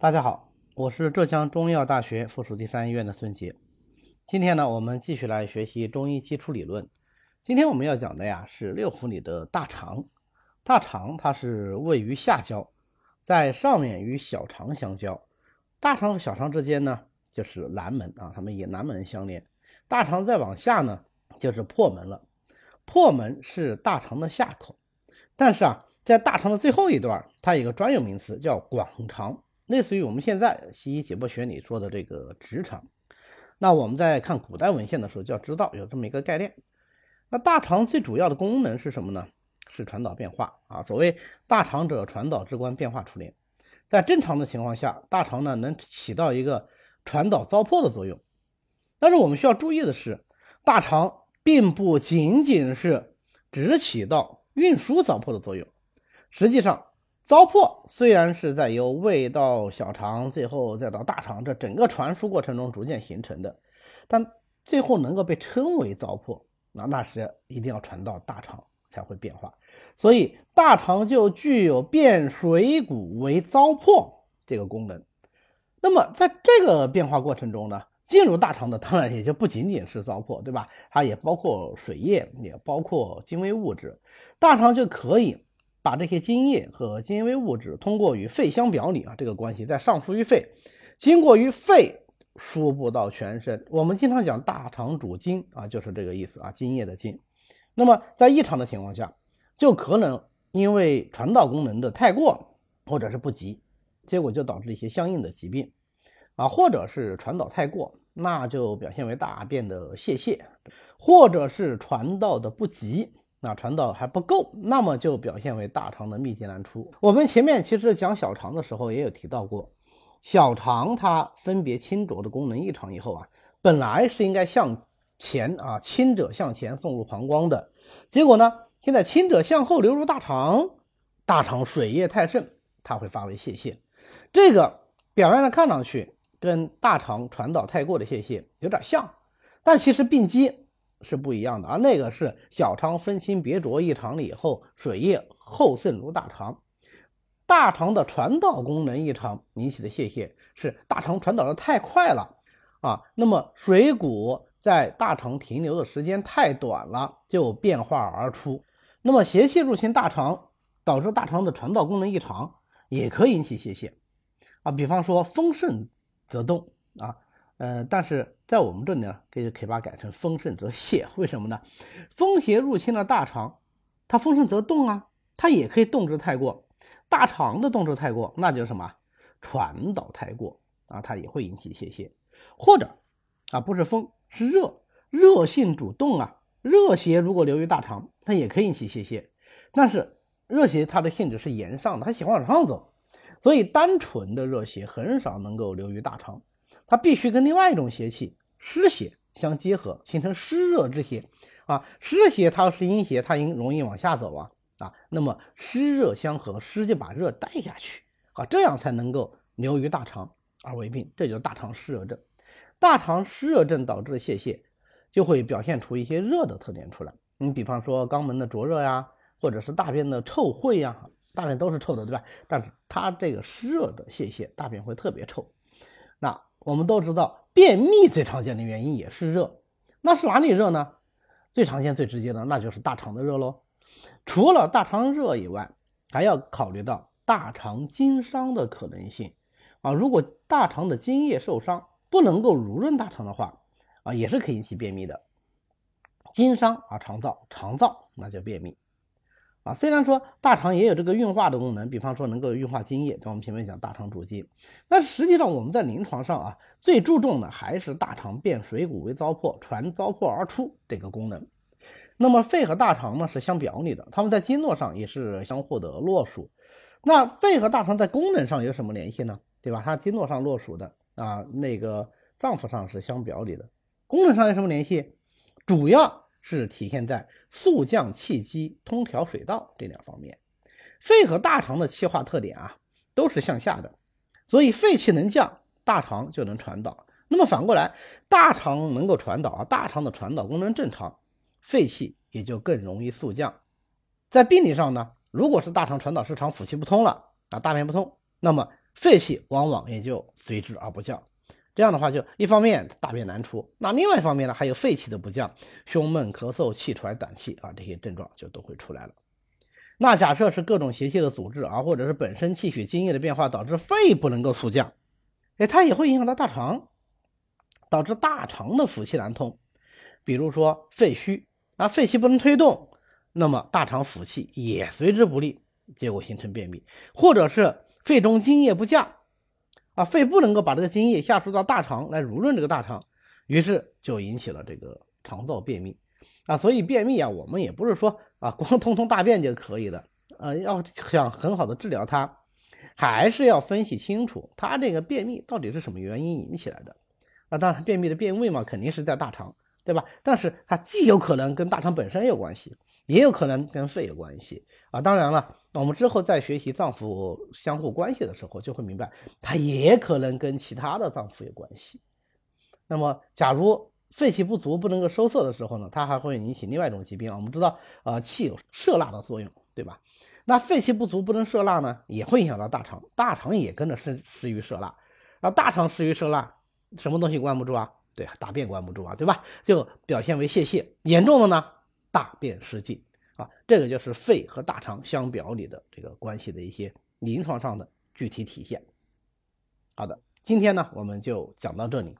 大家好，我是浙江中医药大学附属第三医院的孙杰。今天呢，我们继续来学习中医基础理论。今天我们要讲的呀是六腑里的大肠。大肠它是位于下焦，在上面与小肠相交。大肠和小肠之间呢就是南门啊，它们以南门相连。大肠再往下呢就是破门了。破门是大肠的下口，但是啊，在大肠的最后一段，它有一个专有名词叫广肠。类似于我们现在西医解剖学里说的这个直肠，那我们在看古代文献的时候就要知道有这么一个概念。那大肠最主要的功能是什么呢？是传导变化啊。所谓大肠者，传导之官，变化出连。在正常的情况下，大肠呢能起到一个传导糟粕的作用。但是我们需要注意的是，大肠并不仅仅是只起到运输糟粕的作用，实际上。糟粕虽然是在由胃到小肠，最后再到大肠这整个传输过程中逐渐形成的，但最后能够被称为糟粕，那那是一定要传到大肠才会变化，所以大肠就具有变水谷为糟粕这个功能。那么在这个变化过程中呢，进入大肠的当然也就不仅仅是糟粕，对吧？它也包括水液，也包括精微物质，大肠就可以。把这些津液和精微物质通过与肺相表里啊，这个关系再上输于肺，经过于肺输布到全身。我们经常讲大肠主津啊，就是这个意思啊，津液的津。那么在异常的情况下，就可能因为传导功能的太过或者是不及，结果就导致一些相应的疾病啊，或者是传导太过，那就表现为大便的泄泻，或者是传导的不及。那传导还不够，那么就表现为大肠的秘结难出。我们前面其实讲小肠的时候也有提到过，小肠它分别清浊的功能异常以后啊，本来是应该向前啊，清者向前送入膀胱的，结果呢，现在清者向后流入大肠，大肠水液太盛，它会发为泄泻。这个表面上看上去跟大肠传导太过的泄泻有点像，但其实病机。是不一样的啊，那个是小肠分清别浊异常了以后，水液后渗入大肠，大肠的传导功能异常引起的泄泻，是大肠传导的太快了啊，那么水谷在大肠停留的时间太短了，就变化而出。那么邪气入侵大肠，导致大肠的传导功能异常，也可以引起泄泻啊，比方说风盛则动啊。呃，但是在我们这里呢，可以可以把它改成风盛则泄，为什么呢？风邪入侵了大肠，它风盛则动啊，它也可以动之太过，大肠的动之太过，那就是什么？传导太过啊，它也会引起泄泻，或者啊，不是风是热，热性主动啊，热邪如果流于大肠，它也可以引起泄泻，但是热邪它的性质是炎上的，它喜欢往上走，所以单纯的热邪很少能够流于大肠。它必须跟另外一种邪气湿邪相结合，形成湿热之邪啊。湿邪它是阴邪，它应容易往下走啊啊。那么湿热相合，湿就把热带下去啊，这样才能够流于大肠而为病，这就是大肠湿热症。大肠湿热症导致的泄泻，就会表现出一些热的特点出来。你比方说肛门的灼热呀，或者是大便的臭秽呀，大便都是臭的，对吧？但是它这个湿热的泄泻，大便会特别臭。那我们都知道，便秘最常见的原因也是热，那是哪里热呢？最常见、最直接的，那就是大肠的热喽。除了大肠热以外，还要考虑到大肠经伤的可能性啊。如果大肠的津液受伤，不能够濡润大肠的话，啊，也是可以引起便秘的。经伤啊，肠燥，肠燥那叫便秘。啊，虽然说大肠也有这个运化的功能，比方说能够运化津液，在我们前面讲大肠主津，但实际上我们在临床上啊，最注重的还是大肠变水谷为糟粕，传糟粕而出这个功能。那么肺和大肠呢是相表里的，它们在经络上也是相互的络属。那肺和大肠在功能上有什么联系呢？对吧？它经络上络属的啊，那个脏腑上是相表里的，功能上有什么联系？主要。是体现在速降气机、通调水道这两方面。肺和大肠的气化特点啊，都是向下的，所以肺气能降，大肠就能传导。那么反过来，大肠能够传导啊，大肠的传导功能正常，肺气也就更容易速降。在病理上呢，如果是大肠传导失常、腑气不通了啊，大便不通，那么肺气往往也就随之而不降。这样的话，就一方面大便难出，那另外一方面呢，还有肺气的不降，胸闷、咳嗽、气喘、胆气啊，这些症状就都会出来了。那假设是各种邪气的阻滞啊，或者是本身气血津液的变化导致肺不能够速降，哎，它也会影响到大肠，导致大肠的腑气难通。比如说肺虚啊，肺气不能推动，那么大肠腑气也随之不利，结果形成便秘，或者是肺中津液不降。啊，肺不能够把这个津液下输到大肠来濡润这个大肠，于是就引起了这个肠燥便秘啊。所以便秘啊，我们也不是说啊光通通大便就可以的，呃，要想很好的治疗它，还是要分析清楚它这个便秘到底是什么原因引起来的。啊，当然便秘的便位嘛，肯定是在大肠，对吧？但是它既有可能跟大肠本身有关系，也有可能跟肺有关系啊。当然了。我们之后在学习脏腑相互关系的时候，就会明白，它也可能跟其他的脏腑有关系。那么，假如肺气不足不能够收涩的时候呢，它还会引起另外一种疾病。我们知道，呃，气有摄纳的作用，对吧？那肺气不足不能摄纳呢，也会影响到大肠，大肠也跟着失失于摄纳。然后大肠失于摄纳，什么东西关不住啊？对，大便关不住啊，对吧？就表现为泄泻，严重的呢，大便失禁。啊，这个就是肺和大肠相表里的这个关系的一些临床上的具体体现。好的，今天呢我们就讲到这里。